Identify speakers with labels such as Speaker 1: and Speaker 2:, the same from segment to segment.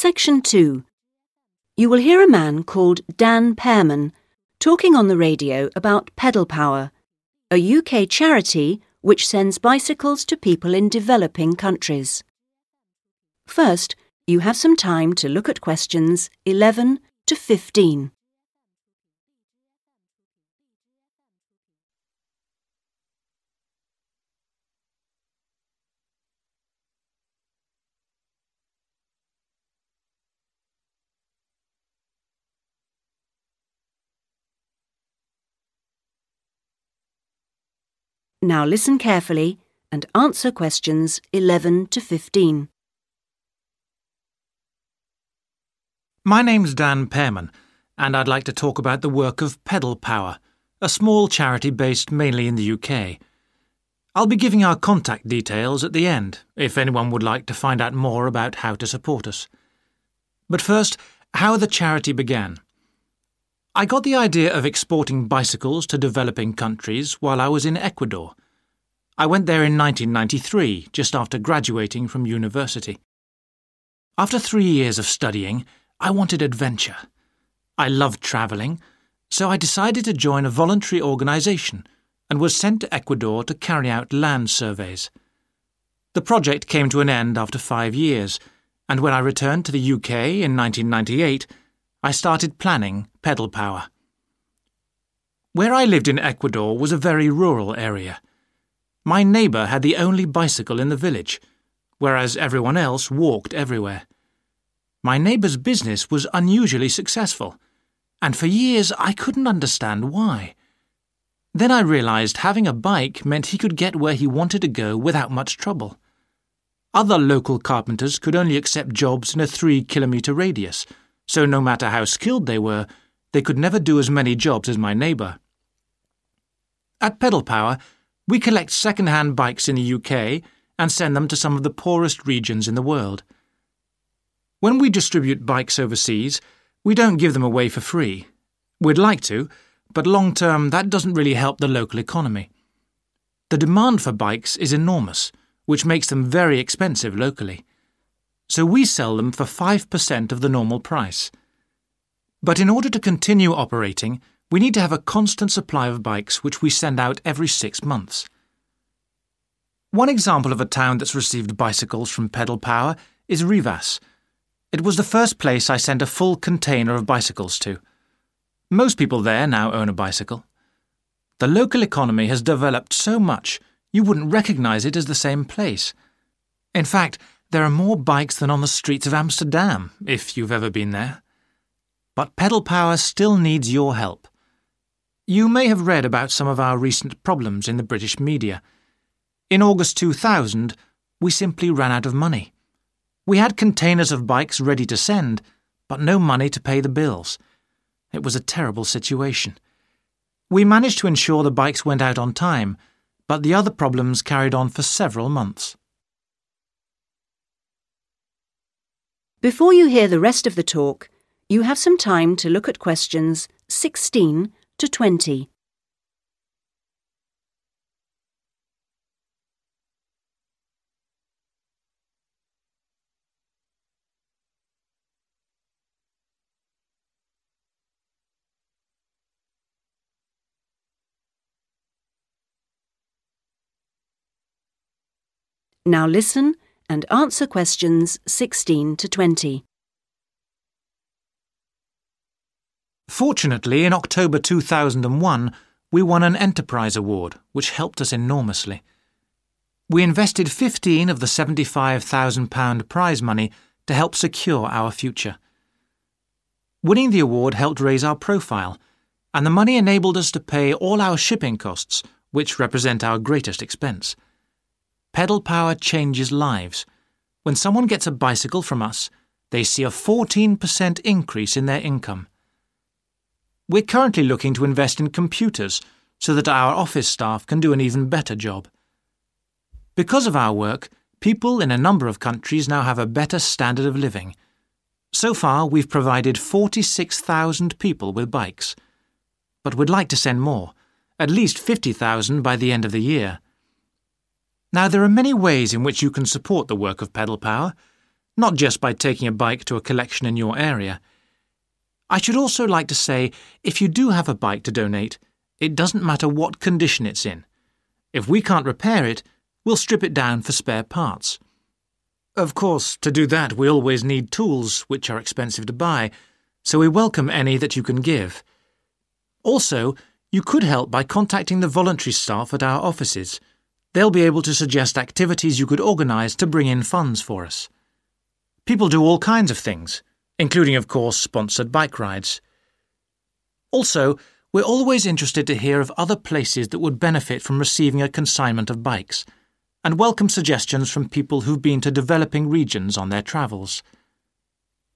Speaker 1: Section 2. You will hear a man called Dan Pearman talking on the radio about Pedal Power, a UK charity which sends bicycles to people in developing countries. First, you have some time to look at questions 11 to 15. Now listen carefully and answer questions 11 to 15.
Speaker 2: My name's Dan Pearman, and I'd like to talk about the work of Pedal Power, a small charity based mainly in the UK. I'll be giving our contact details at the end if anyone would like to find out more about how to support us. But first, how the charity began. I got the idea of exporting bicycles to developing countries while I was in Ecuador. I went there in 1993, just after graduating from university. After three years of studying, I wanted adventure. I loved travelling, so I decided to join a voluntary organisation and was sent to Ecuador to carry out land surveys. The project came to an end after five years, and when I returned to the UK in 1998, I started planning pedal power. Where I lived in Ecuador was a very rural area. My neighbour had the only bicycle in the village, whereas everyone else walked everywhere. My neighbour's business was unusually successful, and for years I couldn't understand why. Then I realised having a bike meant he could get where he wanted to go without much trouble. Other local carpenters could only accept jobs in a three kilometre radius so no matter how skilled they were, they could never do as many jobs as my neighbour. At Pedal Power, we collect second-hand bikes in the UK and send them to some of the poorest regions in the world. When we distribute bikes overseas, we don't give them away for free. We'd like to, but long term that doesn't really help the local economy. The demand for bikes is enormous, which makes them very expensive locally so we sell them for 5% of the normal price. But in order to continue operating, we need to have a constant supply of bikes which we send out every six months. One example of a town that's received bicycles from Pedal Power is Rivas. It was the first place I sent a full container of bicycles to. Most people there now own a bicycle. The local economy has developed so much you wouldn't recognize it as the same place. In fact, there are more bikes than on the streets of Amsterdam, if you've ever been there. But pedal power still needs your help. You may have read about some of our recent problems in the British media. In August 2000, we simply ran out of money. We had containers of bikes ready to send, but no money to pay the bills. It was a terrible situation. We managed to ensure the bikes went out on time, but the other problems carried on for several months.
Speaker 1: Before you hear the rest of the talk, you have some time to look at questions 16 to 20. Now listen and answer questions 16 to 20.
Speaker 2: Fortunately, in October 2001, we won an Enterprise Award, which helped us enormously. We invested 15 of the £75,000 prize money to help secure our future. Winning the award helped raise our profile, and the money enabled us to pay all our shipping costs, which represent our greatest expense. Pedal power changes lives. When someone gets a bicycle from us, they see a 14% increase in their income. We're currently looking to invest in computers so that our office staff can do an even better job. Because of our work, people in a number of countries now have a better standard of living. So far, we've provided 46,000 people with bikes. But we'd like to send more, at least 50,000 by the end of the year. Now, there are many ways in which you can support the work of Pedal Power. not just by taking a bike to a collection in your area. I should also like to say if you do have a bike to donate, it doesn't matter what condition it's in. If we can't repair it, we'll strip it down for spare parts. Of course, to do that, we always need tools, which are expensive to buy, so we welcome any that you can give. Also, you could help by contacting the voluntary staff at our offices. They'll be able to suggest activities you could organise to bring in funds for us. People do all kinds of things, including, of course, sponsored bike rides. Also, we're always interested to hear of other places that would benefit from receiving a consignment of bikes, and welcome suggestions from people who've been to developing regions on their travels.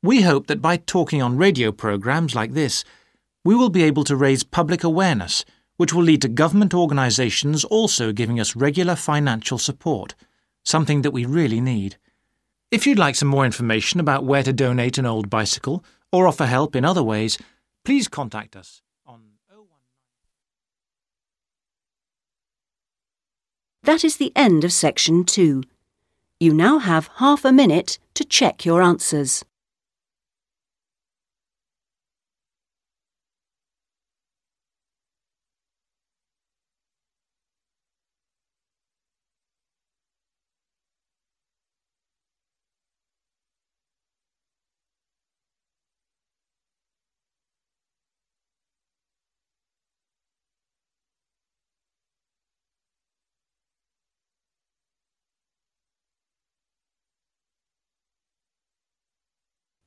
Speaker 2: We hope that by talking on radio programs like this, we will be able to raise public awareness, which will lead to government organisations also giving us regular financial support, something that we really need. If you'd like some more information about where to donate an old bicycle or offer help in other ways, please contact us.
Speaker 1: on oh That is the end of section two. You now have half a minute to check your answers.